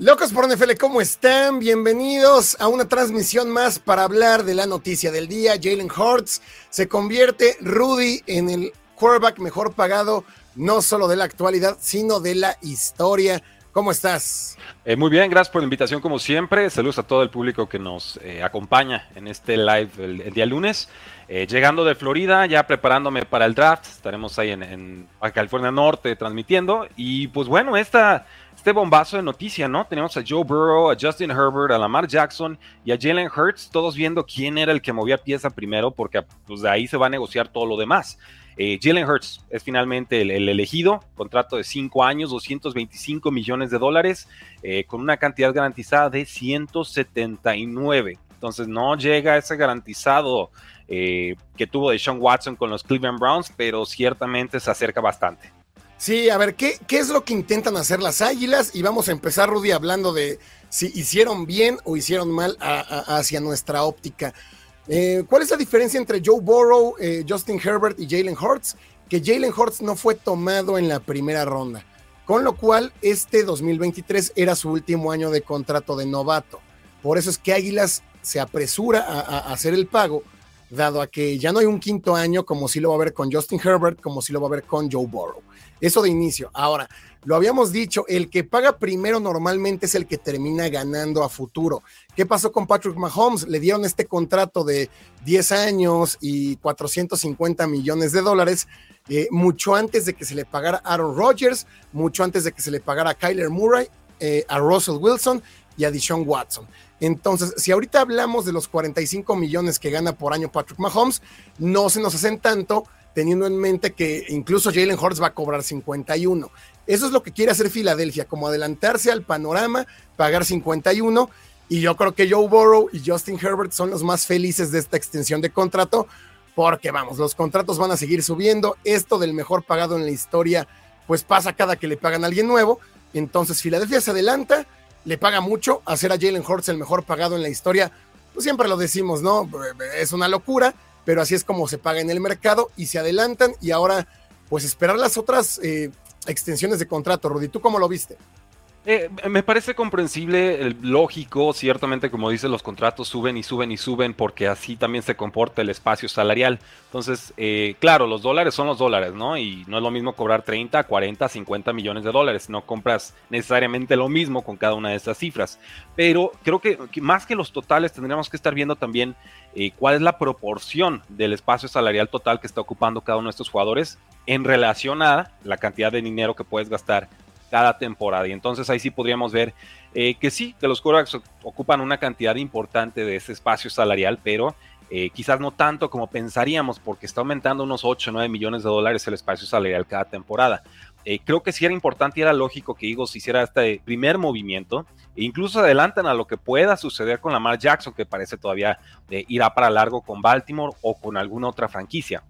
Locos por NFL, ¿cómo están? Bienvenidos a una transmisión más para hablar de la noticia del día. Jalen Hurts se convierte, Rudy, en el quarterback mejor pagado, no solo de la actualidad, sino de la historia. ¿Cómo estás? Eh, muy bien, gracias por la invitación como siempre. Saludos a todo el público que nos eh, acompaña en este live el, día lunes. Eh, llegando de Florida, ya preparándome para el draft. Estaremos ahí en, en California Norte transmitiendo. Y pues bueno, esta este bombazo de noticia, ¿no? Tenemos a Joe Burrow, a Justin Herbert, a Lamar Jackson y a Jalen Hurts, todos viendo quién era el que movía pieza primero, porque pues, de ahí se va a negociar todo lo demás. Eh, Jalen Hurts es finalmente el, elegido, contrato de 5 años, 225 millones de dólares, eh, con una cantidad garantizada de 179. Entonces no llega ese garantizado eh, que tuvo de Sean Watson con los Cleveland Browns, pero ciertamente se acerca bastante. Sí, a ver, ¿qué, ¿qué, es lo que intentan hacer las Águilas? Y vamos a empezar, Rudy, hablando de si hicieron bien o hicieron mal hacia nuestra óptica. Eh, ¿Cuál es la diferencia entre Joe Burrow, eh, Justin Herbert y Jalen Hurts? Que Jalen Hurts no fue tomado en la primera ronda, con lo cual este 2023 era su último año de contrato de novato. Por eso es que Águilas se apresura a, hacer el pago, dado a que ya no hay un quinto año como si lo va a ver con Justin Herbert, como si lo va a ver con Joe Burrow. Eso de inicio. Ahora, lo habíamos dicho, el que paga primero normalmente es el que termina ganando a futuro. ¿Qué pasó con Patrick Mahomes? Le dieron este contrato de 10 años y 450 millones de dólares, eh, mucho antes de que se le pagara Aaron Rodgers, mucho antes de que se le pagara a Kyler Murray, eh, a Russell Wilson y a Deshaun Watson. Entonces, si ahorita hablamos de los 45 millones que gana por año Patrick Mahomes, no se nos hacen tanto teniendo en mente que incluso Jalen Hurts va a cobrar 51. Eso es lo que quiere hacer Filadelfia, como adelantarse al panorama, pagar 51. Y yo creo que Joe Burrow y Justin Herbert son los más felices de esta extensión de contrato, porque vamos, los contratos van a seguir subiendo. Esto del mejor pagado en la historia, pues pasa cada que le pagan a alguien nuevo. Entonces Filadelfia se adelanta, le paga mucho, hacer a Jalen Hurts el mejor pagado en la historia, pues siempre lo decimos, ¿no? Es una locura pero así es como se paga en el mercado y se adelantan y ahora pues esperar las otras eh, extensiones de contrato. Rudy, ¿tú cómo lo viste? Eh, me parece comprensible, lógico, ciertamente como dice, los contratos suben y suben y suben porque así también se comporta el espacio salarial. Entonces, eh, claro, los dólares son los dólares, ¿no? Y no es lo mismo cobrar 30, 40, 50 millones de dólares. No compras necesariamente lo mismo con cada una de esas cifras. Pero creo que, más que los totales tendríamos que estar viendo también eh, cuál es la proporción del espacio salarial total que está ocupando cada uno de estos jugadores en relación a la cantidad de dinero que puedes gastar cada temporada. Y entonces ahí sí podríamos ver eh, que sí, que los quarterbacks ocupan una cantidad importante de ese espacio salarial, pero eh, quizás no tanto como pensaríamos, porque está aumentando unos 8 o 9 millones de dólares el espacio salarial cada temporada. Eh, creo que sí era importante y era lógico que Eagles hiciera este primer movimiento. E incluso adelantan a lo que pueda suceder con Lamar Jackson, que parece todavía irá para largo con Baltimore o con alguna otra franquicia.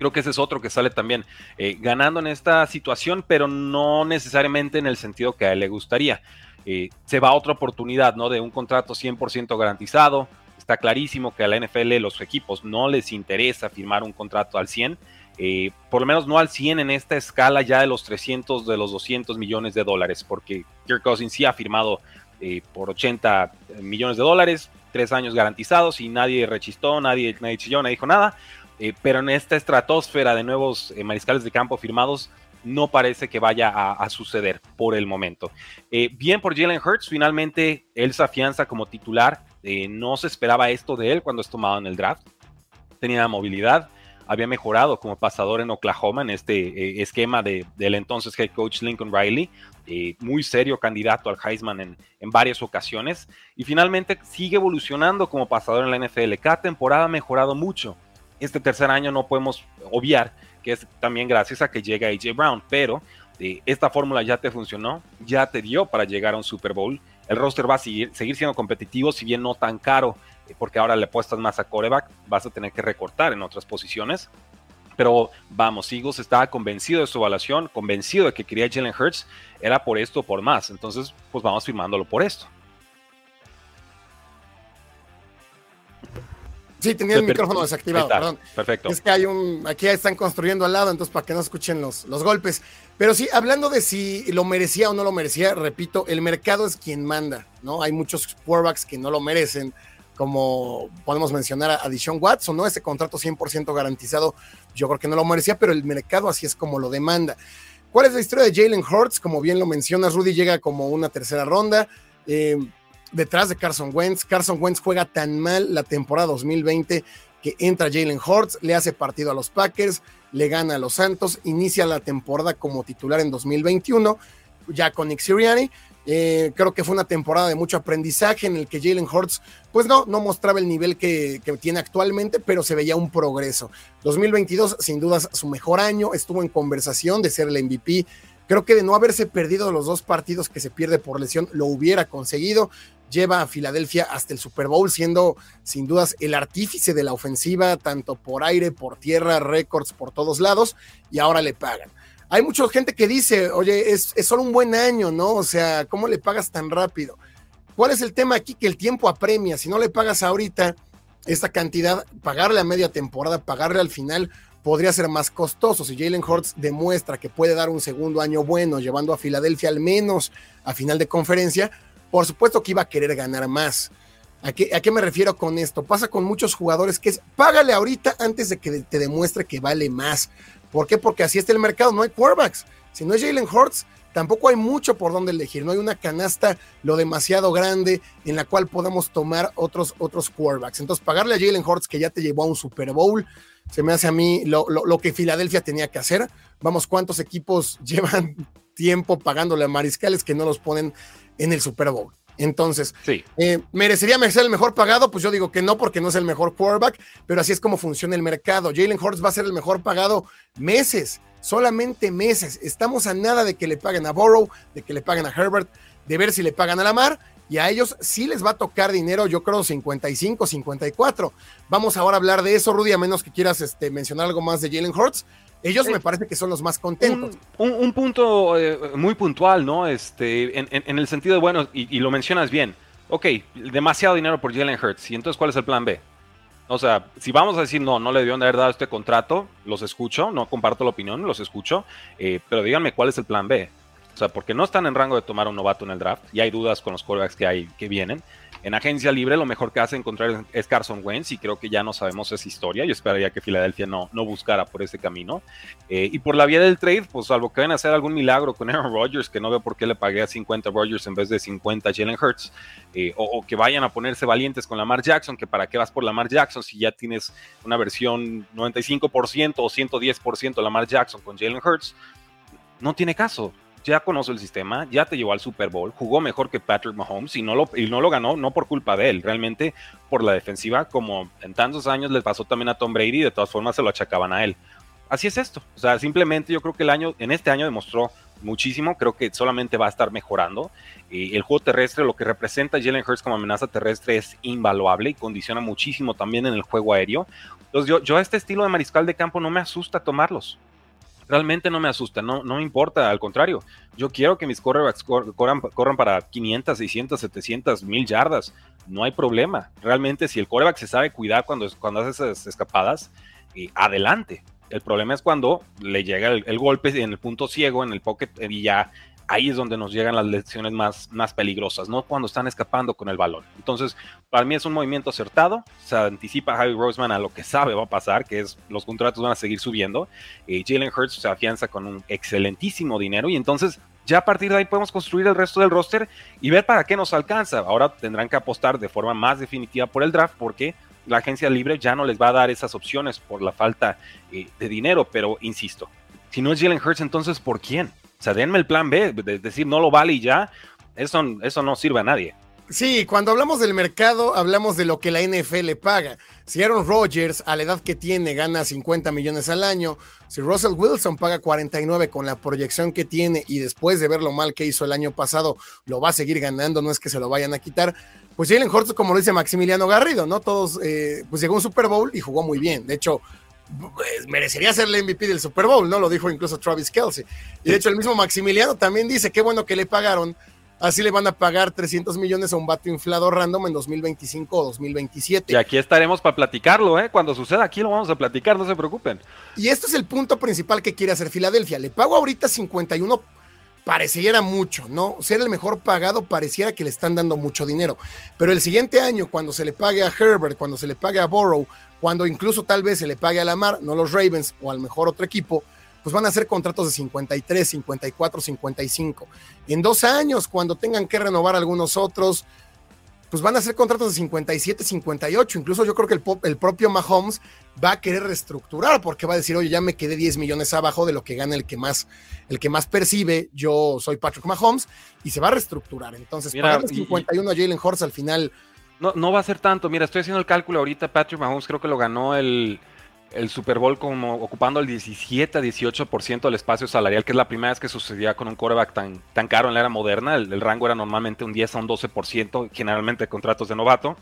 Creo que ese es otro que sale también eh, ganando en esta situación, pero no necesariamente en el sentido que a él le gustaría. Eh, se va a otra oportunidad, ¿no? De un contrato 100% garantizado. Está clarísimo que a la NFL, los equipos, no les interesa firmar un contrato al 100. Eh, por lo menos no al 100 en esta escala ya de los 300, de los 200 millones de dólares, porque Kirk Cousins sí ha firmado por 80 millones de dólares, tres años garantizados y nadie rechistó, nadie, nadie chilló, nadie dijo nada. Eh, pero en esta estratosfera de nuevos eh, mariscales de campo firmados no parece que vaya a, suceder por el momento. Eh, bien por Jalen Hurts, finalmente él se afianza como titular. no se esperaba esto de él cuando es tomado en el draft. Tenía movilidad, había mejorado como pasador en Oklahoma en este esquema de, del entonces head coach Lincoln Riley. muy serio candidato al Heisman en, en, varias ocasiones. Y finalmente sigue evolucionando como pasador en la NFL. Cada temporada ha mejorado mucho este tercer año no podemos obviar que es también gracias a que llega AJ Brown, pero eh, esta fórmula ya te funcionó, ya te dio para llegar a un Super Bowl. el roster va a seguir, siendo competitivo, si bien no tan caro, eh, porque ahora le apuestas más a coreback, vas a tener que recortar en otras posiciones. Pero vamos, Eagles estaba convencido de su evaluación, convencido de que quería Jalen Hurts, era por esto o por más. Entonces, pues vamos firmándolo por esto. Sí, tenía el micrófono desactivado, perdón. Perfecto. Es que hay un, aquí están construyendo al lado, entonces para que no escuchen los, los golpes. Pero sí, hablando de si lo merecía o no lo merecía, repito, el mercado es quien manda, ¿no? Hay muchos quarterbacks que no lo merecen, como podemos mencionar a Dishon Watson, ¿no? Ese contrato 100% garantizado, yo creo que no lo merecía, pero el mercado así es como lo demanda. ¿Cuál es la historia de Jalen Hurts? Como bien lo mencionas, Rudy llega como una tercera ronda. Eh, detrás de Carson Wentz. Carson Wentz juega tan mal la temporada 2020 que entra Jalen Hurts, le hace partido a los Packers, le gana a los Santos, inicia la temporada como titular en 2021, ya con Nick Sirianni. Eh, creo que fue una temporada de mucho aprendizaje en el que Jalen Hurts, pues no, no mostraba el nivel que, que, tiene actualmente, pero se veía un progreso. 2022, sin dudas, su mejor año, estuvo en conversación de ser el MVP. Creo que de no haberse perdido los dos partidos que se pierde por lesión, lo hubiera conseguido lleva a Filadelfia hasta el Super Bowl, siendo sin dudas el artífice de la ofensiva, tanto por aire, por tierra, récords por todos lados, y ahora le pagan. Hay mucha gente que dice, oye, es, solo un buen año, ¿no? O sea, ¿cómo le pagas tan rápido? ¿Cuál es el tema aquí? Que el tiempo apremia. Si no le pagas ahorita esta cantidad, pagarle a media temporada, pagarle al final, podría ser más costoso. Si Jalen Hurts demuestra que puede dar un segundo año bueno, llevando a Filadelfia al menos a final de conferencia, por supuesto que iba a querer ganar más. ¿A qué, ¿A qué, me refiero con esto? Pasa con muchos jugadores que es págale ahorita antes de que te demuestre que vale más. ¿Por qué? Porque así está el mercado, no hay quarterbacks. Si no es Jalen Hurts, tampoco hay mucho por donde elegir. No hay una canasta lo demasiado grande en la cual podamos tomar otros, otros quarterbacks. Entonces, pagarle a Jalen Hurts que ya te llevó a un Super Bowl, se me hace a mí lo, lo, lo que Filadelfia tenía que hacer. Vamos, ¿cuántos equipos llevan tiempo pagándole a mariscales que no los ponen en el Super Bowl. Entonces, sí. eh, ¿merecería ser el mejor pagado? Pues yo digo que no, porque no es el mejor quarterback, pero así es como funciona el mercado. Jalen Hurts va a ser el mejor pagado meses, solamente meses. Estamos a nada de que le paguen a Burrow, de que le paguen a Herbert, de ver si le pagan a Lamar, y a ellos sí les va a tocar dinero, yo creo 55, 54. Vamos ahora a hablar de eso, Rudy, a menos que quieras este, mencionar algo más de Jalen Hurts. Ellos me parece que son los más contentos. Un, un, un punto eh, muy puntual, ¿no? Este, en, en, en, el sentido de, bueno, y, y, lo mencionas bien. Ok, demasiado dinero por Jalen Hurts. ¿Y entonces cuál es el plan B? O sea, si vamos a decir, no, no le debieron de haber dado este contrato, los escucho, no comparto la opinión, los escucho, eh, pero díganme cuál es el plan B. O sea, porque no están en rango de tomar un novato en el draft, y hay dudas con los quarterbacks que, hay, que vienen. En agencia libre lo mejor que hace encontrar es Carson Wentz y creo que ya no sabemos esa historia. Yo esperaría que Filadelfia no, no buscara por ese camino. Eh, y por la vía del trade, pues salvo que vayan a hacer algún milagro con Aaron Rodgers, que no veo por qué le pagué a 50 Rodgers en vez de 50 Jalen Hurts, eh, o, o, que vayan a ponerse valientes con Lamar Jackson, que para qué vas por Lamar Jackson si ya tienes una versión 95% o 110% Lamar Jackson con Jalen Hurts, no tiene caso ya conoce el sistema, ya te llevó al Super Bowl, jugó mejor que Patrick Mahomes y no lo, y no lo ganó, no por culpa de él, realmente por la defensiva, como en tantos años les pasó también a Tom Brady, de todas formas se lo achacaban a él. Así es esto, o sea, simplemente yo creo que el año, en este año demostró muchísimo, creo que solamente va a estar mejorando. Eh, el juego terrestre, lo que representa Jalen Hurts como amenaza terrestre es invaluable y condiciona muchísimo también en el juego aéreo. Entonces yo, yo a este estilo de mariscal de campo no me asusta tomarlos realmente no me asusta, no, no me importa, al contrario, yo quiero que mis quarterbacks corran, corran, para 500, 600, 700, 1000 yardas, no hay problema. Realmente si el quarterback se sabe cuidar cuando, cuando hace esas escapadas, eh, adelante. El problema es cuando le llega el, el, golpe en el punto ciego, en el pocket, y ya ahí es donde nos llegan las lecciones más, más peligrosas, no cuando están escapando con el balón. Entonces, para mí es un movimiento acertado, se anticipa Javi Roseman a lo que sabe va a pasar, que es los contratos van a seguir subiendo, eh, Jalen Hurts se afianza con un excelentísimo dinero y entonces ya a partir de ahí podemos construir el resto del roster y ver para qué nos alcanza. Ahora tendrán que apostar de forma más definitiva por el draft porque la agencia libre ya no les va a dar esas opciones por la falta eh, de dinero, pero insisto, si no es Jalen Hurts, entonces ¿por quién? O sea, denme el plan B, de decir no lo vale y ya, eso, eso no sirve a nadie. Sí, cuando hablamos del mercado, hablamos de lo que la NFL paga. Si Aaron Rodgers, a la edad que tiene, gana 50 millones al año, si Russell Wilson paga 49 con la proyección que tiene y después de ver lo mal que hizo el año pasado, lo va a seguir ganando, no es que se lo vayan a quitar, pues Jalen Hurts, como lo dice Maximiliano Garrido, ¿no? Todos, eh, pues llegó un Super Bowl y jugó muy bien. De hecho, pues, merecería ser el MVP del Super Bowl, ¿no? Lo dijo incluso Travis Kelsey. Y de hecho, el mismo Maximiliano también dice, qué bueno que le pagaron Así le van a pagar 300 millones a un vato inflado random en 2025 o 2027. Y aquí estaremos para platicarlo, ¿eh? Cuando suceda aquí lo vamos a platicar, no se preocupen. Y esto es el punto principal que quiere hacer Filadelfia. Le pago ahorita 51, pareciera mucho, ¿no? Ser el mejor pagado pareciera que le están dando mucho dinero. Pero el siguiente año, cuando se le pague a Herbert, cuando se le pague a Burrow, cuando incluso tal vez se le pague a Lamar, no los Ravens o al mejor otro equipo, pues van a ser contratos de 53, 54, 55. En dos años, cuando tengan que renovar algunos otros, pues van a ser contratos de 57, 58. Incluso yo creo que el, el, propio Mahomes va a querer reestructurar porque va a decir, oye, ya me quedé 10 millones abajo de lo que gana el que más, el que más percibe. Yo soy Patrick Mahomes y se va a reestructurar. Entonces, Mira, 51 a Jalen Horst al final. No, no va a ser tanto. Mira, estoy haciendo el cálculo ahorita. Patrick Mahomes creo que lo ganó el, el Super Bowl como ocupando el 17 a 18% del espacio salarial, que es la primera vez que sucedía con un quarterback tan, tan caro en la era moderna. El, rango era normalmente un 10 a un 12%, generalmente contratos de novato.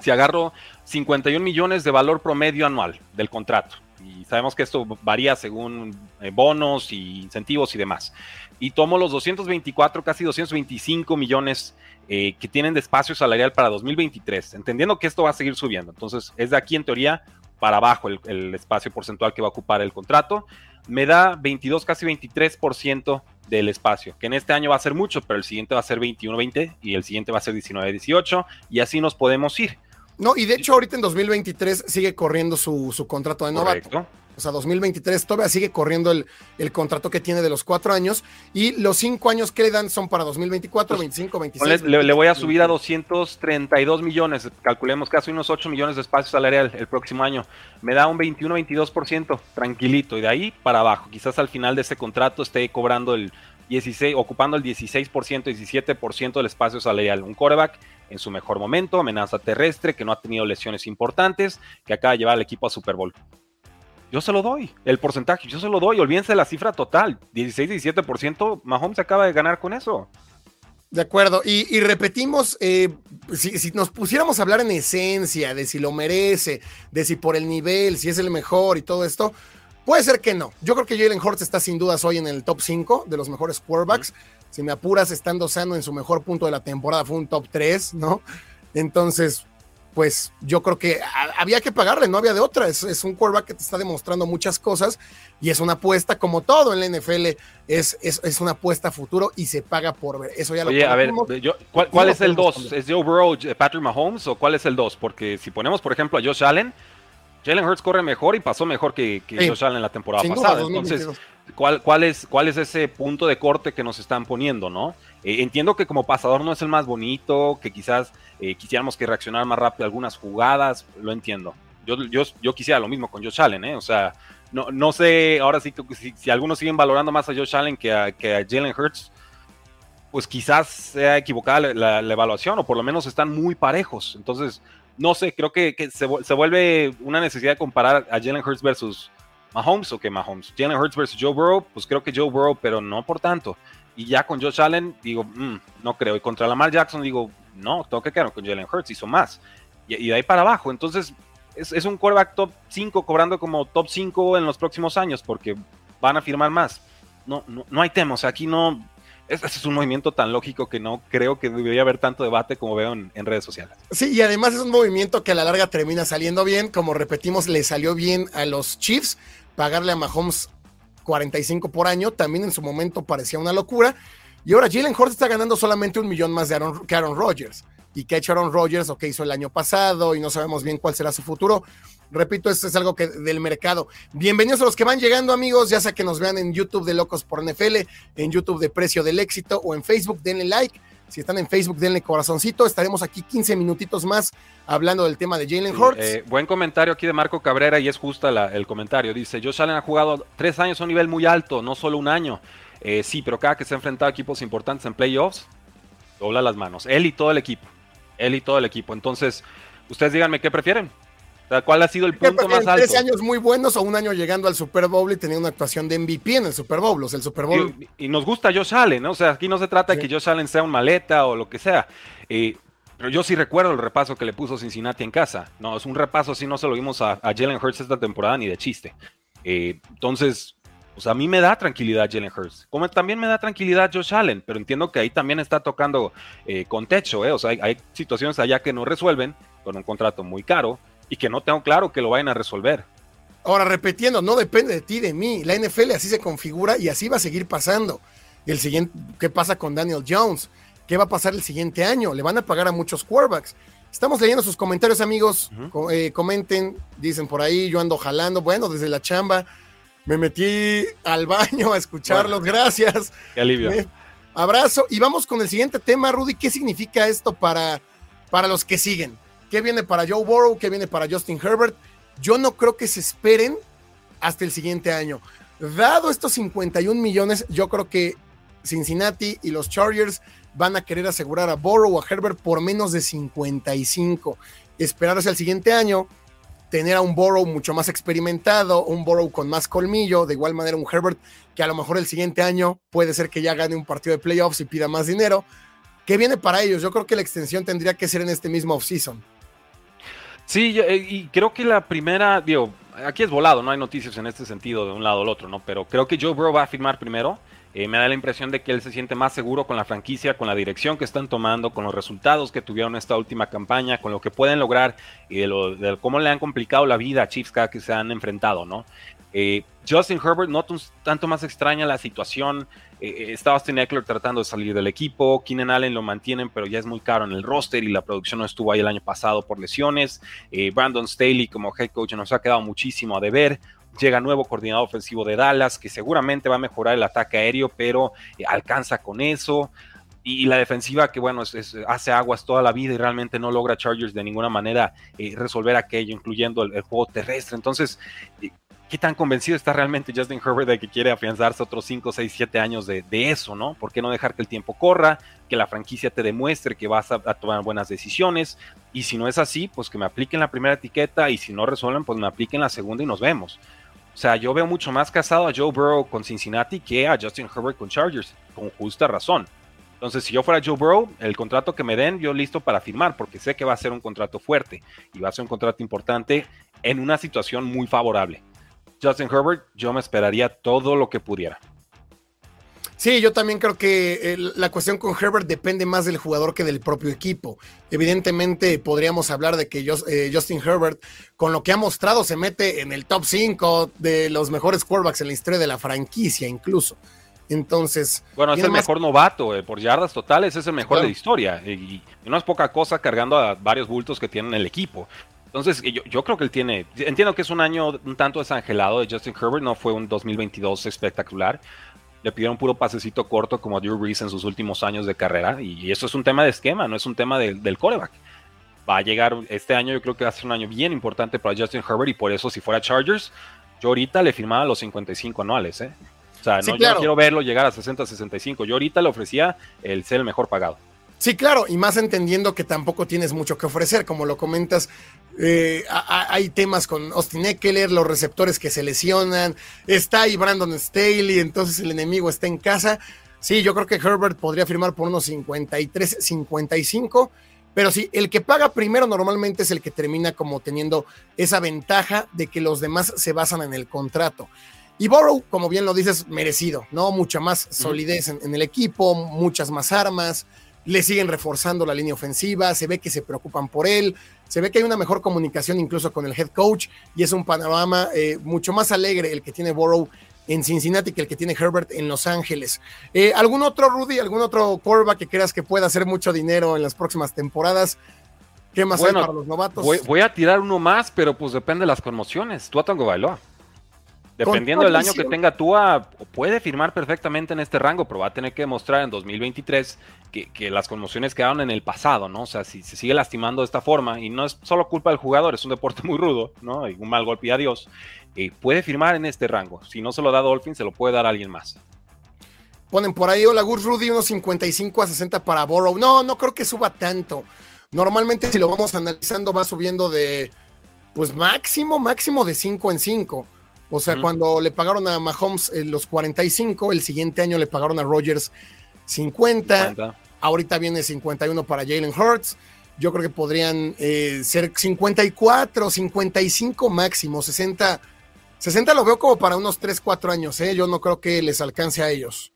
Si agarro 51 millones de valor promedio anual del contrato, y sabemos que esto varía según eh, bonos y incentivos y demás, y tomo los 224, casi 225 millones eh, que tienen de espacio salarial para 2023, entendiendo que esto va a seguir subiendo. Entonces, es de aquí en teoría para abajo el, espacio porcentual que va a ocupar el contrato, me da 22, casi 23% del espacio, que en este año va a ser mucho, pero el siguiente va a ser 21-20 y el siguiente va a ser 19-18 y así nos podemos ir. No, y de hecho ahorita en 2023 sigue corriendo su, su contrato de novato. Correcto. O sea, 2023 todavía sigue corriendo el, el, contrato que tiene de los cuatro años y los cinco años que le dan son para 2024, 25, 26. Le, voy a subir a 232 millones, calculemos casi unos 8 millones de espacio salarial el próximo año. Me da un 21, 22%, tranquilito, y de ahí para abajo. Quizás al final de ese contrato esté cobrando el 16, ocupando el 16%, 17% del espacio salarial. Un coreback en su mejor momento, amenaza terrestre, que no ha tenido lesiones importantes, que acaba de llevar al equipo a Super Bowl. Yo se lo doy, el porcentaje, yo se lo doy, olvídense de la cifra total, 16-17%, Mahomes acaba de ganar con eso. De acuerdo, y, repetimos, eh, si, nos pusiéramos a hablar en esencia de si lo merece, de si por el nivel, si es el mejor y todo esto, puede ser que no. Yo creo que Jalen Hurts está sin dudas hoy en el top 5 de los mejores quarterbacks. Si me apuras, estando sano en su mejor punto de la temporada, fue un top 3, ¿no? Entonces, pues yo creo que había que pagarle, no había de otra. Es, un quarterback que te está demostrando muchas cosas y es una apuesta, como todo en la NFL, es, es, una apuesta a futuro y se paga por ver. Eso ya Oye, a ver, ¿cuál, es el 2? ¿Es Joe Burrow, Patrick Mahomes o cuál es el 2? Porque si ponemos, por ejemplo, a Josh Allen, Jalen Hurts corre mejor y pasó mejor que, Josh Allen la temporada pasada. Entonces, ¿cuál, cuál, es, ¿cuál es ese punto de corte que nos están poniendo, no? Eh, entiendo que como pasador no es el más bonito, que quizás eh, quisiéramos que reaccionara más rápido algunas jugadas, lo entiendo. Yo, yo, yo quisiera lo mismo con Josh Allen, ¿eh? O sea, no, no sé, ahora sí si, algunos siguen valorando más a Josh Allen que a, Jalen Hurts, pues quizás sea equivocada la, evaluación o por lo menos están muy parejos. Entonces, no sé, creo que, se, se, vuelve una necesidad de comparar a Jalen Hurts versus Mahomes o que Mahomes. Jalen Hurts versus Joe Burrow, pues creo que Joe Burrow, pero no por tanto. Y ya con Josh Allen, digo, mm, no creo. Y contra Lamar Jackson, digo, no, tengo que quedar con Jalen Hurts, hizo más. Y, de ahí para abajo. Entonces, es, un quarterback top 5 cobrando como top 5 en los próximos años porque van a firmar más. No, no, no hay tema. O sea, aquí no. Es un movimiento tan lógico que no creo que debería haber tanto debate como veo en, en, redes sociales. Sí, y además es un movimiento que a la larga termina saliendo bien. Como repetimos, le salió bien a los Chiefs pagarle a Mahomes 45 por año, también en su momento parecía una locura. Y ahora Jalen Hurts está ganando solamente un millón más de que Aaron Rodgers. Y que ha hecho Aaron Rodgers o que hizo el año pasado y no sabemos bien cuál será su futuro. Repito, esto es algo que del mercado. Bienvenidos a los que van llegando, amigos. Ya sea que nos vean en YouTube de Locos por NFL, en YouTube de Precio del Éxito o en Facebook, denle like. Si están en Facebook, denle corazoncito. Estaremos aquí 15 minutitos más hablando del tema de Jalen Hurts. Eh, buen comentario aquí de Marco Cabrera y es justa el comentario. Dice, Josh Allen ha jugado tres años a un nivel muy alto, no solo un año. Eh, sí, pero cada que se ha enfrentado a equipos importantes en playoffs, Dobla las manos. Él y todo el equipo. Él y todo el equipo. Entonces, ustedes díganme qué prefieren. ¿Cuál ha sido el punto más alto? ¿Tres años muy buenos o un año llegando al Super Bowl y teniendo una actuación de MVP en el Super Bowl? O sea, el Super Bowl. Y, nos gusta Josh Allen, ¿no? O sea, aquí no se trata de que Josh Allen sea un maleta o lo que sea. Eh, pero yo sí recuerdo el repaso que le puso Cincinnati en casa. No, es un repaso así, no se lo vimos a, Jalen Hurts esta temporada ni de chiste. Eh, entonces, pues a mí me da tranquilidad Jalen Hurts. Como también me da tranquilidad Josh Allen, pero entiendo que ahí también está tocando eh, con techo, ¿eh? O sea, hay, hay situaciones allá que no resuelven con un contrato muy caro y que no tengo claro que lo vayan a resolver. Ahora, repitiendo, no depende de ti, de mí. La NFL así se configura y así va a seguir pasando. El siguiente, ¿qué pasa con Daniel Jones? ¿Qué va a pasar el siguiente año? Le van a pagar a muchos quarterbacks. Estamos leyendo sus comentarios, amigos. Eh, comenten, dicen por ahí, yo ando jalando. Bueno, desde la chamba me metí al baño a escucharlos. Gracias. Qué alivio. abrazo. Y vamos con el siguiente tema, Rudy. ¿Qué significa esto para, para los que siguen? ¿Qué viene para Joe Burrow? ¿Qué viene para Justin Herbert? Yo no creo que se esperen hasta el siguiente año. Dado estos 51 millones, yo creo que Cincinnati y los Chargers van a querer asegurar a Burrow o a Herbert por menos de 55. Esperarse al siguiente año, tener a un Burrow mucho más experimentado, un Burrow con más colmillo, de igual manera un Herbert que a lo mejor el siguiente año puede ser que ya gane un partido de playoffs y pida más dinero. ¿Qué viene para ellos? Yo creo que la extensión tendría que ser en este mismo offseason. Sí, eh, y creo que la primera, digo, aquí es volado, no hay noticias en este sentido de un lado al otro, ¿no? Pero creo que Joe Burrow va a firmar primero. Eh, me da la impresión de que él se siente más seguro con la franquicia, con la dirección que están tomando, con los resultados que tuvieron esta última campaña, con lo que pueden lograr y de, lo, de cómo le han complicado la vida a Chiefs cada que se han enfrentado, ¿no? Eh, Justin Herbert, no tanto más extraña la situación. Eh, está Austin Eckler tratando de salir del equipo. Keenan Allen lo mantienen, pero ya es muy caro en el roster y la producción no estuvo ahí el año pasado por lesiones. Eh, Brandon Staley como head coach nos ha quedado muchísimo a deber. Llega nuevo coordinador ofensivo de Dallas, que seguramente va a mejorar el ataque aéreo, pero eh, alcanza con eso. Y la defensiva, que bueno, hace aguas toda la vida y realmente no logra Chargers de ninguna manera resolver aquello, incluyendo el, juego terrestre. Entonces, qué tan convencido está realmente Justin Herbert de que quiere afianzarse otros 5, 6, 7 años de, eso, ¿no? ¿Por qué no dejar que el tiempo corra, que la franquicia te demuestre que vas a, tomar buenas decisiones? Y si no es así, pues que me apliquen la primera etiqueta y si no resuelven, pues me apliquen la segunda y nos vemos. O sea, yo veo mucho más casado a Joe Burrow con Cincinnati que a Justin Herbert con Chargers, con justa razón. Entonces, si yo fuera Joe Burrow, el contrato que me den, yo listo para firmar, porque sé que va a ser un contrato fuerte y va a ser un contrato importante en una situación muy favorable. Justin Herbert, yo me esperaría todo lo que pudiera. Sí, yo también creo que eh, la cuestión con Herbert depende más del jugador que del propio equipo. Evidentemente podríamos hablar de que eh, Justin Herbert, con lo que ha mostrado, se mete en el top 5 de los mejores quarterbacks en la historia de la franquicia incluso. Entonces... Bueno, es el mejor novato, eh, por yardas totales es el mejor de la historia. Y, no es poca cosa cargando a varios bultos que tienen el equipo. Entonces, yo, creo que él tiene. Entiendo que es un año un tanto desangelado de Justin Herbert, no fue un 2022 espectacular. Le pidieron puro pasecito corto como a Drew Brees en sus últimos años de carrera. Y eso es un tema de esquema, no es un tema del coreback. Va a llegar este año, yo creo que va a ser un año bien importante para Justin Herbert. Y por eso, si fuera Chargers, yo ahorita le firmaba los 55 anuales. ¿eh? O sea, no, yo no quiero verlo llegar a 60, 65. Yo ahorita le ofrecía el ser el mejor pagado. Sí, claro, y más entendiendo que tampoco tienes mucho que ofrecer, como lo comentas, eh, hay temas con Austin Eckler, los receptores que se lesionan, está ahí Brandon Staley, entonces el enemigo está en casa. Sí, yo creo que Herbert podría firmar por unos 53, 55, pero sí, el que paga primero normalmente es el que termina como teniendo esa ventaja de que los demás se basan en el contrato. Y Borrow, como bien lo dices, merecido, ¿no? Mucha más solidez en el equipo, muchas más armas le siguen reforzando la línea ofensiva, se ve que se preocupan por él, se ve que hay una mejor comunicación incluso con el head coach y es un panorama eh, mucho más alegre el que tiene Burrow en Cincinnati que el que tiene Herbert en Los Ángeles. Eh, ¿Algún otro, Rudy, algún otro quarterback que creas que pueda hacer mucho dinero en las próximas temporadas? ¿Qué más hay para los novatos? Voy, a tirar uno más, pero pues depende de las conmociones. Tú Tango Bailoa. Dependiendo del año que tenga Tua, puede firmar perfectamente en este rango, pero va a tener que demostrar en 2023 que, las conmociones quedaron en el pasado, ¿no? O sea, si se sigue lastimando de esta forma, y no es solo culpa del jugador, es un deporte muy rudo, ¿no? Y un mal golpe y adiós, eh, puede firmar en este rango. Si no se lo da Dolphin, se lo puede dar a alguien más. ponen por ahí, hola Gus Rudy, unos 55 a 60 para Borrow. No, no creo que suba tanto. Normalmente si lo vamos analizando va subiendo de, pues máximo, máximo de 5 en 5. O sea, cuando le pagaron a Mahomes eh, los 45, el siguiente año le pagaron a Rogers 50. Ahorita viene 51 para Jalen Hurts. Yo creo que podrían eh, ser 54, 55 máximo, 60. 60 lo veo como para unos 3, 4 años. ¿eh? Yo no creo que les alcance a ellos.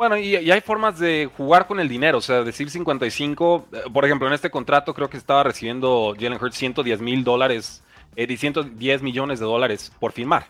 Bueno, y, hay formas de jugar con el dinero, o sea, decir 55, eh, por ejemplo, en este contrato creo que estaba recibiendo Jalen Hurts 110 mil dólares, eh, 110 millones de dólares por firmar.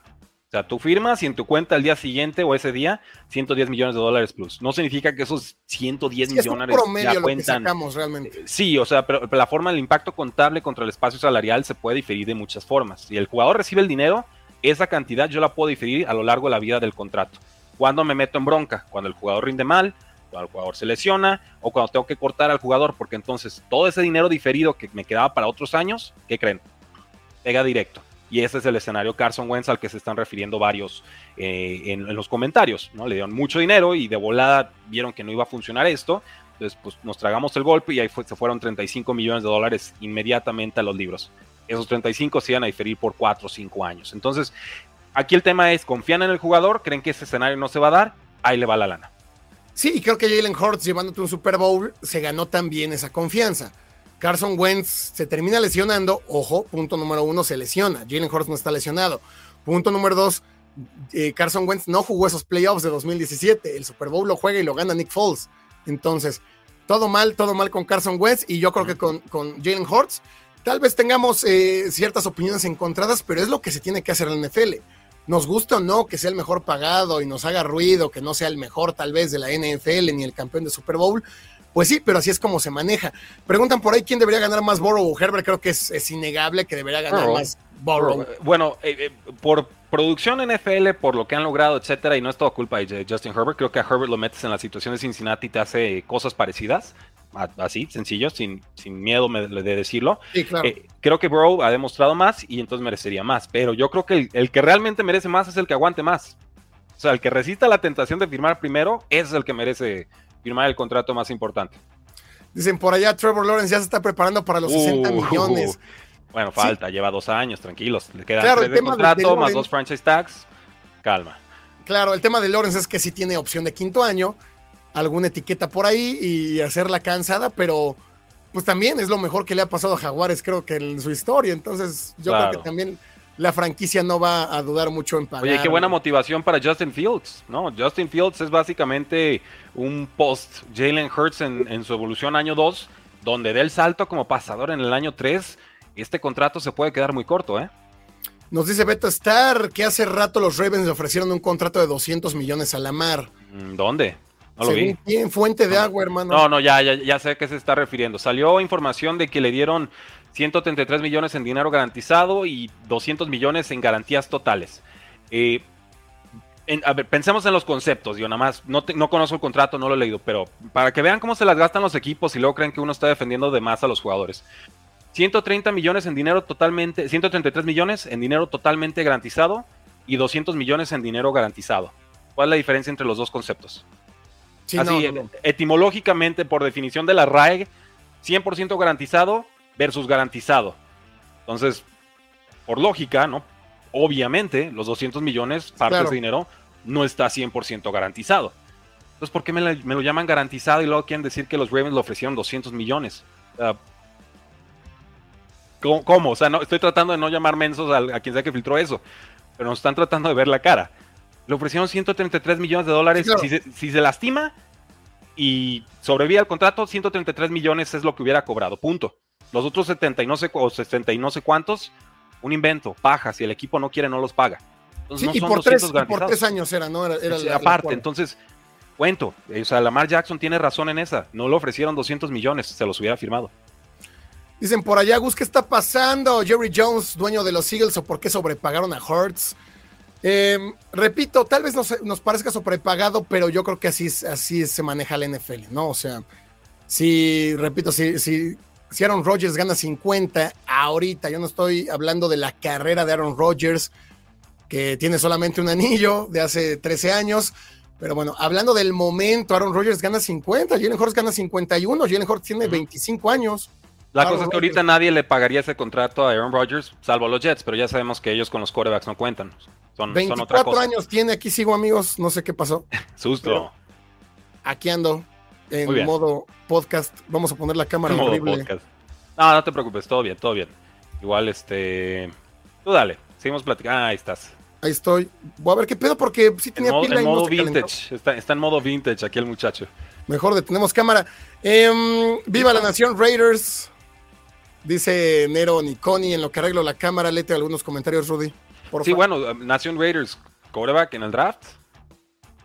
O sea, tú firmas y en tu cuenta el día siguiente o ese día, 110 millones de dólares plus. No significa que esos 110 millones ya cuentan. realmente. Sí, o sea, pero, la forma del impacto contable contra el espacio salarial se puede diferir de muchas formas. Si el jugador recibe el dinero, esa cantidad yo la puedo diferir a lo largo de la vida del contrato. Cuando me meto en bronca? Cuando el jugador rinde mal, cuando el jugador se lesiona o cuando tengo que cortar al jugador, porque entonces todo ese dinero diferido que me quedaba para otros años, ¿qué creen? Pega directo. Y ese es el escenario Carson Wentz al que se están refiriendo varios eh, en, los comentarios. ¿no? Le dieron mucho dinero y de volada vieron que no iba a funcionar esto. Entonces, pues nos tragamos el golpe y ahí se fueron 35 millones de dólares inmediatamente a los libros. Esos 35 se iban a diferir por 4 o 5 años. Entonces, aquí el tema es, ¿confían en el jugador? ¿Creen que ese escenario no se va a dar? Ahí le va la lana. Sí, creo que Jalen Hurts llevándote un Super Bowl se ganó también esa confianza. Carson Wentz se termina lesionando. Ojo, punto número uno, se lesiona. Jalen Hurts no está lesionado. Punto número dos, eh, Carson Wentz no jugó esos playoffs de 2017. El Super Bowl lo juega y lo gana Nick Foles. Entonces, todo mal, todo mal con Carson Wentz. Y yo creo que con, con Jalen Hurts, tal vez tengamos eh, ciertas opiniones encontradas, pero es lo que se tiene que hacer en la NFL. Nos gusta o no que sea el mejor pagado y nos haga ruido, que no sea el mejor tal vez de la NFL ni el campeón de Super Bowl, pues sí, pero así es como se maneja. Preguntan por ahí quién debería ganar más Borrow o Herbert. Creo que es, innegable que debería ganar más Borrow. Bueno, eh, eh, por producción NFL, por lo que han logrado, etcétera, y no es todo culpa de Justin Herbert. Creo que a Herbert lo metes en la situación de Cincinnati y te hace cosas parecidas. Así, sencillo, sin, sin miedo de decirlo. Sí, claro. Eh, creo que Borrow ha demostrado más y entonces merecería más. Pero yo creo que el, el, que realmente merece más es el que aguante más. O sea, el que resista la tentación de firmar primero, es el que merece firmar el contrato más importante. Dicen por allá, Trevor Lawrence ya se está preparando para los 60 uh, millones. bueno, falta, lleva dos años, tranquilos. Le quedan tres de contrato, más dos franchise tags. Calma. Claro, el tema de Lawrence es que sí tiene opción de quinto año, alguna etiqueta por ahí y hacerla cansada, pero pues también es lo mejor que le ha pasado a Jaguares, creo que en su historia. Entonces, yo creo que también la franquicia no va a dudar mucho en pagar. Oye, qué buena motivación para Justin Fields, ¿no? Justin Fields es básicamente un post Jalen Hurts en, su evolución año 2, donde dé el salto como pasador en el año 3. Este contrato se puede quedar muy corto, ¿eh? Nos dice Beto Star que hace rato los Ravens le ofrecieron un contrato de 200 millones a la mar. Mm, ¿Dónde? No lo vi. ¿Quién? Fuente de agua, hermano. No, no, ya, ya, ya sé a qué se está refiriendo. Salió información de que le dieron 133 millones en dinero garantizado y 200 millones en garantías totales. Eh, a ver, pensemos en los conceptos, yo nada más, no, no conozco el contrato, no lo he leído, pero para que vean cómo se las gastan los equipos y luego creen que uno está defendiendo de más a los jugadores. 130 millones en dinero totalmente, 133 millones en dinero totalmente garantizado y 200 millones en dinero garantizado. ¿Cuál es la diferencia entre los dos conceptos? Así, etimológicamente, por definición de la RAE, 100% garantizado versus garantizado. Entonces, por lógica, ¿no? Obviamente, los 200 millones, parte de ese dinero, no está 100% garantizado. Entonces, ¿por qué me, lo llaman garantizado y luego quieren decir que los Ravens le ofrecieron 200 millones? ¿cómo, O sea, no, estoy tratando de no llamar mensos a, quien sea que filtró eso, pero nos están tratando de ver la cara. Le ofrecieron 133 millones de dólares. si, si, se, lastima y sobrevive al contrato, 133 millones es lo que hubiera cobrado. Punto. Los otros 70 y no sé, o 60 y no sé cuántos, un invento, paja, si el equipo no quiere no los paga. Entonces, no y, por tres, por tres, años era, ¿no? Era, aparte, entonces, cuento, o sea, Lamar Jackson tiene razón en esa, no le ofrecieron 200 millones, se los hubiera firmado. Dicen por allá, Gus, ¿qué está pasando? Jerry Jones, dueño de los Eagles, o por qué sobrepagaron a Hurts. Em, repito, tal vez nos, nos, parezca sobrepagado, pero yo creo que así, así se maneja la NFL, ¿no? O sea, si, repito, si, si si Aaron Rodgers gana 50 ahorita, yo no estoy hablando de la carrera de Aaron Rodgers, que tiene solamente un anillo de hace 13 años, Pero bueno, hablando del momento, Aaron Rodgers gana 50, Jalen Hurts gana 51, Jalen Hurts tiene 25 años. La cosa es que ahorita nadie le pagaría ese contrato a Aaron Rodgers, salvo los Jets, pero ya sabemos que ellos con los quarterbacks no cuentan. Son, 24 años tiene, aquí sigo amigos, no sé qué pasó. Susto. aquí ando en modo podcast. Vamos a poner la cámara horrible. No, no te preocupes, todo bien, todo bien. Igual, este. Tú dale, seguimos platicando. Ah, ahí estás. Ahí estoy. Voy a ver qué pedo porque sí tenía en pila en modo vintage. Está, está, en modo vintage aquí el muchacho. Mejor detenemos cámara. Em, viva la nación Raiders. Dice Nero Niconi en lo que arreglo la cámara. Lete algunos comentarios, Rudy. sí, bueno, Nación Raiders, coreback en el draft.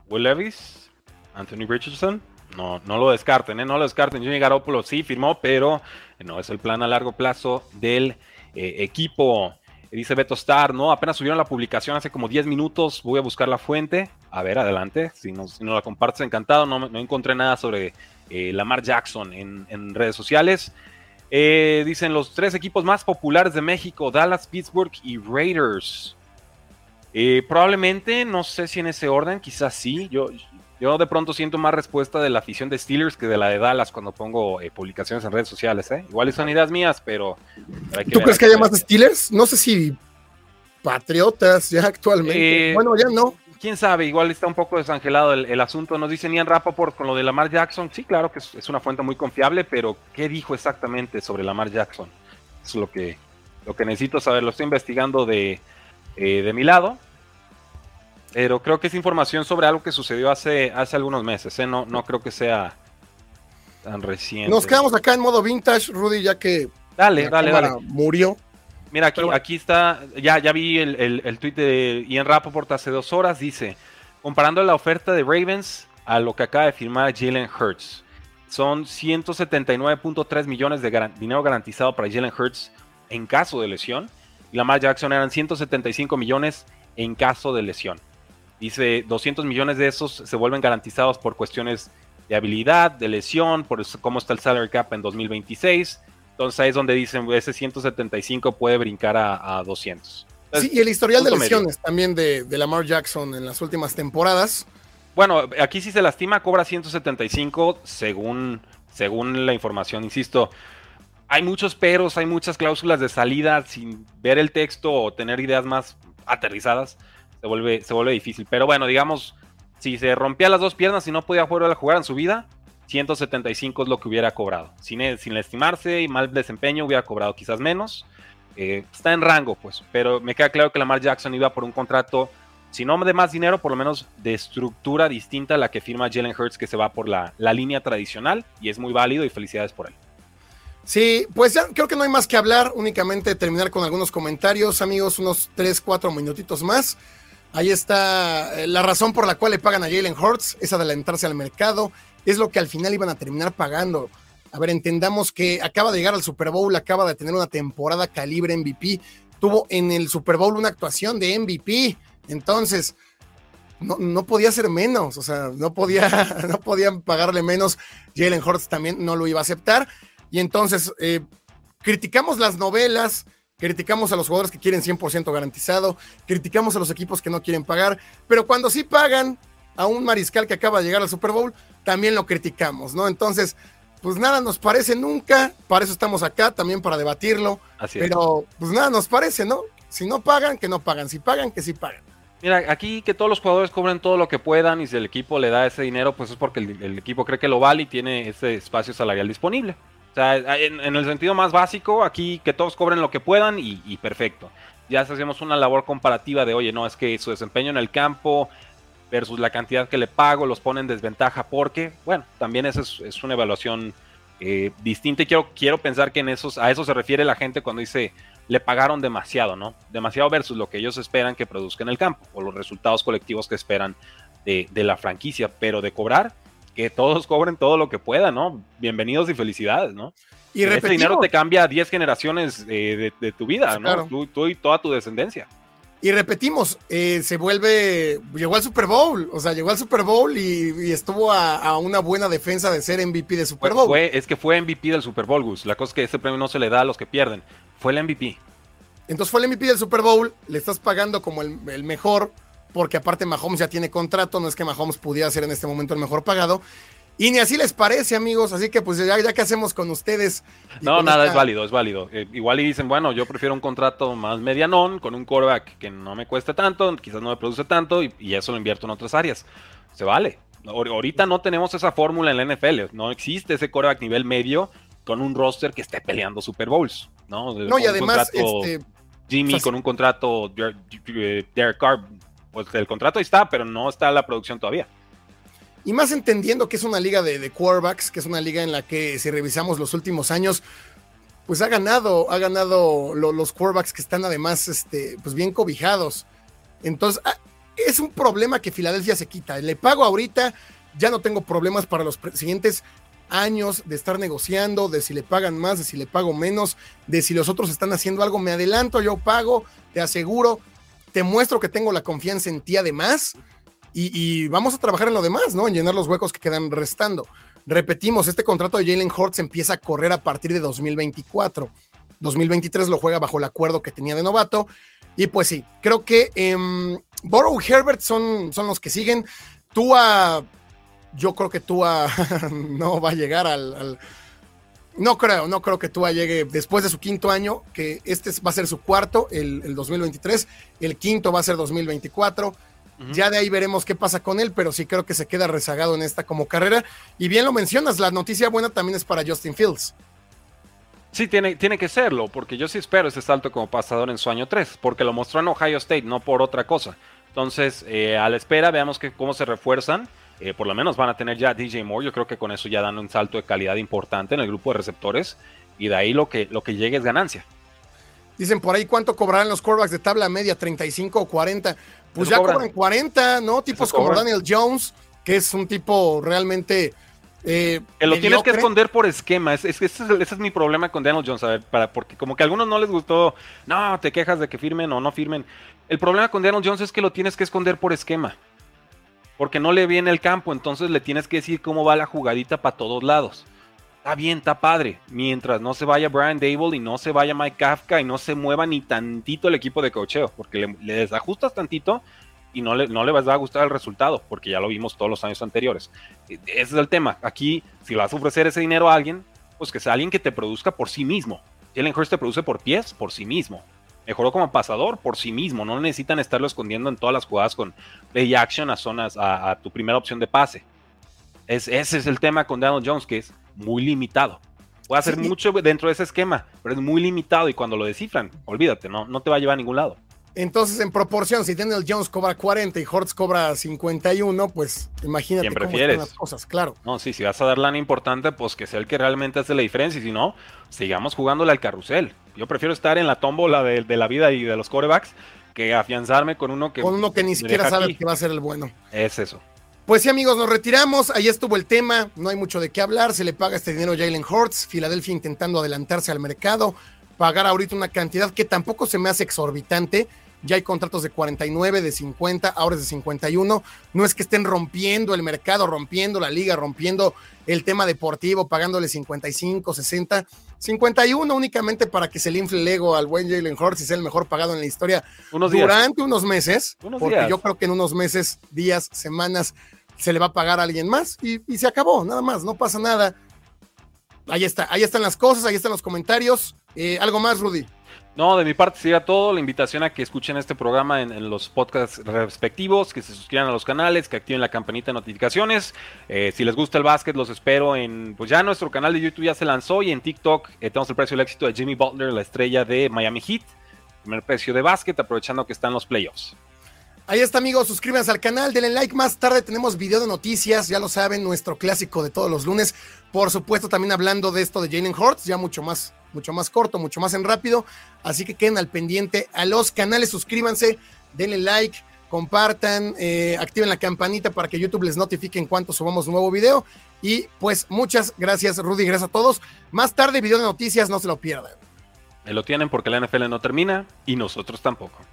Will Levis, Anthony Richardson. No, no lo descarten, ¿eh? no lo descarten. Jimmy Garoppolo sí firmó, pero no es el plan a largo plazo del eh, equipo. Dice Beto Star, ¿no? Apenas subieron la publicación hace como 10 minutos. Voy a buscar la fuente. A ver, adelante. Si no, si no la compartes, encantado. No, no encontré nada sobre eh, Lamar Jackson en, redes sociales. Eh, dicen los tres equipos más populares de México: Dallas, Pittsburgh y Raiders. probablemente, no sé si en ese orden, quizás sí. Yo, yo de pronto siento más respuesta de la afición de Steelers que de la de Dallas cuando pongo eh, publicaciones en redes sociales. ¿eh? Igual son ideas mías, pero... ¿Tú crees que haya más Steelers? No sé si Patriotas ya actualmente. Eh, bueno, ya no. Quién sabe, igual está un poco desangelado el, asunto. Nos dice Ian Rappaport con lo de Lamar Jackson. Sí, claro que es, una fuente muy confiable, pero ¿qué dijo exactamente sobre Lamar Jackson? es lo que, lo que necesito saber. Lo estoy investigando de, eh, de mi lado pero creo que es información sobre algo que sucedió hace, hace algunos meses, ¿eh? no, no creo que sea tan reciente. Nos quedamos acá en modo vintage, Rudy, ya que dale, dale, dale. murió. Mira, aquí, aquí está, ya, ya vi el, el, el tweet de Ian Rappaport hace dos horas, dice, comparando la oferta de Ravens a lo que acaba de firmar Jalen Hurts, son 179.3 millones de dinero garantizado para Jalen Hurts en caso de lesión, y Lamar Jackson eran 175 millones en caso de lesión. Dice 200 millones de esos se vuelven garantizados por cuestiones de habilidad, de lesión, por cómo está el salary cap en 2026. Entonces ahí es donde dicen ese 175 puede brincar a, 200. sí, y el historial de lesiones también de, de, Lamar Jackson en las últimas temporadas. Bueno, aquí si se lastima cobra 175 según, según la información, insisto. Hay muchos peros, hay muchas cláusulas de salida sin ver el texto o tener ideas más aterrizadas se vuelve, se vuelve difícil. Pero bueno, digamos, si se rompía las dos piernas y no podía jugar jugar en su vida, 175 es lo que hubiera cobrado. Sin, e, sin estimarse y mal desempeño, hubiera cobrado quizás menos. Eh, está en rango, pues. Pero me queda claro que Lamar Jackson iba por un contrato, si no de más dinero, por lo menos de estructura distinta a la que firma Jalen Hurts, que se va por la, la línea tradicional. Y es muy válido y felicidades por él. Sí, pues ya creo que no hay más que hablar, únicamente terminar con algunos comentarios, amigos, unos 3, 4 minutitos más. Ahí está eh, la razón por la cual le pagan a Jalen Hurts, es adelantarse al mercado, es lo que al final iban a terminar pagando. A ver, entendamos que acaba de llegar al Super Bowl, acaba de tener una temporada calibre MVP, tuvo en el Super Bowl una actuación de MVP, entonces no, podía ser menos, o sea, no, podía, no podían pagarle menos. Jalen Hurts también no lo iba a aceptar, y entonces eh, criticamos las novelas, criticamos a los jugadores que quieren 100% garantizado, criticamos a los equipos que no quieren pagar, pero cuando sí pagan a un mariscal que acaba de llegar al Super Bowl, también lo criticamos, ¿no? Entonces, pues nada nos parece nunca, para eso estamos acá también para debatirlo, Así pero pues nada nos parece, ¿no? Si no pagan, que no pagan, si pagan, que sí pagan. Mira, aquí que todos los jugadores cobren todo lo que puedan y si el equipo le da ese dinero, pues es porque el equipo cree que lo vale y tiene ese espacio salarial disponible. O sea, en, el sentido más básico, aquí que todos cobren lo que puedan y, perfecto. Ya hacemos una labor comparativa de, oye, no, es que su desempeño en el campo versus la cantidad que le pago los pone en desventaja porque, bueno, también esa es, una evaluación eh, distinta y quiero, quiero pensar que en esos, a eso se refiere la gente cuando dice le pagaron demasiado, ¿no? Demasiado versus lo que ellos esperan que produzca en el campo o los resultados colectivos que esperan de, de la franquicia, pero de cobrar, que todos cobren todo lo que puedan, ¿no? Bienvenidos y felicidades, ¿no? Y Ese dinero te cambia 10 generaciones de, tu vida, ¿no? Tú, y toda tu descendencia. Y repetimos, eh, se vuelve, llegó al Super Bowl, o sea, llegó al Super Bowl y, estuvo a, una buena defensa de ser MVP de Super Bowl. Fue, es que fue MVP del Super Bowl, Gus. La cosa es que ese premio no se le da a los que pierden. Fue el MVP. Entonces fue el MVP del Super Bowl, le estás pagando como el, el mejor, porque aparte Mahomes ya tiene contrato, no es que Mahomes pudiera ser en este momento el mejor pagado. Y ni así les parece, amigos. Así que, pues, ya, ya que hacemos con ustedes. No, nada, es válido, es válido. Eh, igual y dicen, bueno, yo prefiero un contrato más medianón, con un quarterback que no me cueste tanto, quizás no me produce tanto, y, y eso lo invierto en otras áreas. Se vale. Ahorita no tenemos esa fórmula en la NFL. No existe ese quarterback nivel medio con un roster que esté peleando Super Bowls. No, no y además, este, Jimmy con un contrato, Derek Carr, pues el contrato ahí está, pero no está la producción todavía. Y más entendiendo que es una liga de, quarterbacks, que es una liga en la que si revisamos los últimos años, pues ha ganado, ha ganado los quarterbacks que están además este, pues bien cobijados. Entonces, ah, es un problema que Filadelfia se quita. Le pago ahorita, ya no tengo problemas para los siguientes años de estar negociando, de si le pagan más, de si le pago menos, de si los otros están haciendo algo, me adelanto, yo pago, te aseguro, te muestro que tengo la confianza en ti además y, vamos a trabajar en lo demás, ¿no? En llenar los huecos que quedan restando. Repetimos, este contrato de Jalen Hurts empieza a correr a partir de 2024. 2023 lo juega bajo el acuerdo que tenía de novato. Y pues sí, creo que eh, Herbert son, son los que siguen. Tua, yo creo que Tua no va a llegar al, No creo, no creo que Tua llegue después de su quinto año, que este va a ser su cuarto, el, el 2023. El quinto va a ser 2024 ya de ahí veremos qué pasa con él, pero sí creo que se queda rezagado en esta como carrera. Y bien lo mencionas, la noticia buena también es para Justin Fields. Sí, tiene, tiene que serlo, porque yo sí espero ese salto como pasador en su año 3, porque lo mostró en Ohio State, no por otra cosa. Entonces, eh, a la espera, veamos que, cómo se refuerzan. Eh, por lo menos van a tener ya DJ Moore. Yo creo que con eso ya dan un salto de calidad importante en el grupo de receptores. Y de ahí lo que, lo que llegue es ganancia. Dicen por ahí cuánto cobrarán los quarterbacks de tabla media, 35 o 40 pues ya cobran. 40, ¿no? Tipos como Daniel Jones, que es un tipo realmente. Eh, que lo tienes que esconder por esquema. Es, ese, es, mi problema con Daniel Jones, a ver, para, porque como que a algunos no les gustó, no, te quejas de que firmen o no firmen. El problema con Daniel Jones es que lo tienes que esconder por esquema. Porque no le viene el campo, entonces le tienes que decir cómo va la jugadita para todos lados. Está bien, está padre. Mientras no se vaya Brian Dable y no se vaya Mike Kafka y no se mueva ni tantito el equipo de cocheo, porque le, desajustas tantito y no le, no le va a gustar el resultado, porque ya lo vimos todos los años anteriores. E, ese es el tema. Aquí, si vas a ofrecer ese dinero a alguien, pues que sea alguien que te produzca por sí mismo. Jalen Hurst te produce por pies, por sí mismo. Mejoró como pasador por sí mismo. No necesitan estarlo escondiendo en todas las jugadas con play action a zonas, a, tu primera opción de pase. Es, ese es el tema con Daniel Jones, que es muy limitado. Puede hacer mucho dentro de ese esquema, pero es muy limitado y cuando lo descifran, olvídate, no, no te va a llevar a ningún lado. Entonces, en proporción, si Daniel Jones cobra 40 y Hortz cobra 51, pues imagínate cómo están las cosas, claro. No, sí, si vas a dar lana importante, pues que sea el que realmente hace la diferencia. Y si no, sigamos jugándole al carrusel. Yo prefiero estar en la tómbola de, de la vida y de los corebacks que afianzarme con uno que. Con uno que ni siquiera sabe que va a ser el bueno. Es eso. Pues sí, amigos, nos retiramos. Ahí estuvo el tema. No hay mucho de qué hablar. Se le paga este dinero a Jalen Hurts. Filadelfia intentando adelantarse al mercado. Pagar ahorita una cantidad que tampoco se me hace exorbitante. Ya hay contratos de 49, de 50, ahora es de 51. No es que estén rompiendo el mercado, rompiendo la liga, rompiendo el tema deportivo, pagándole 55, 60, 51 únicamente para que se le infle el ego al buen Jalen Hurts y sea el mejor pagado en la historia durante unos meses. porque yo creo que en unos meses, días, semanas se le va a pagar a alguien más y, se acabó, nada más, no pasa nada. Ahí está, ahí están las cosas, ahí están los comentarios. Eh, ¿Algo más, Rudy? No, de mi parte sería todo. La invitación a que escuchen este programa en, los podcasts respectivos, que se suscriban a los canales, que activen la campanita de notificaciones. Eh, si les gusta el básquet, los espero en. Pues ya nuestro canal de YouTube ya se lanzó y en TikTok eh, tenemos el precio del éxito de Jimmy Butler, la estrella de Miami Heat. Primer precio de básquet, aprovechando que están los playoffs. Ahí está, amigos. Suscríbanse al canal, denle like. Más tarde tenemos video de noticias, ya lo saben, nuestro clásico de todos los lunes. Por supuesto, también hablando de esto de Jalen Hurts, ya mucho más, mucho más corto, mucho más en rápido. Así que queden al pendiente a los canales, suscríbanse, denle like, compartan, eh, activen la campanita para que YouTube les notifique en cuanto subamos un nuevo video. Y pues muchas gracias, Rudy, gracias a todos. Más tarde, video de noticias, no se lo pierdan. Ahí lo tienen porque la NFL no termina y nosotros tampoco.